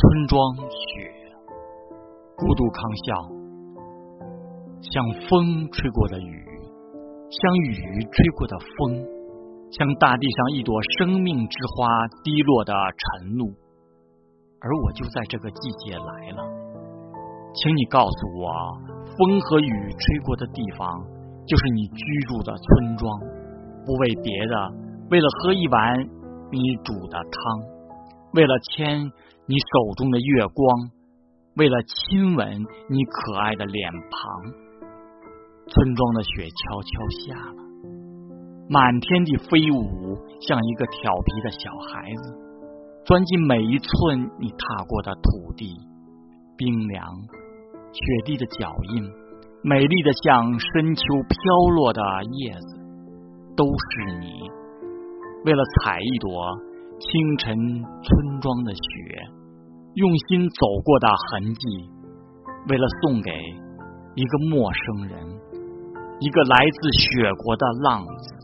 村庄雪，孤独康笑，像风吹过的雨，像雨吹过的风，像大地上一朵生命之花滴落的晨露。而我就在这个季节来了，请你告诉我，风和雨吹过的地方，就是你居住的村庄。不为别的，为了喝一碗你煮的汤，为了牵。你手中的月光，为了亲吻你可爱的脸庞，村庄的雪悄悄下了，满天地飞舞，像一个调皮的小孩子，钻进每一寸你踏过的土地，冰凉雪地的脚印，美丽的像深秋飘落的叶子，都是你。为了采一朵清晨村庄的雪。用心走过的痕迹，为了送给一个陌生人，一个来自雪国的浪子。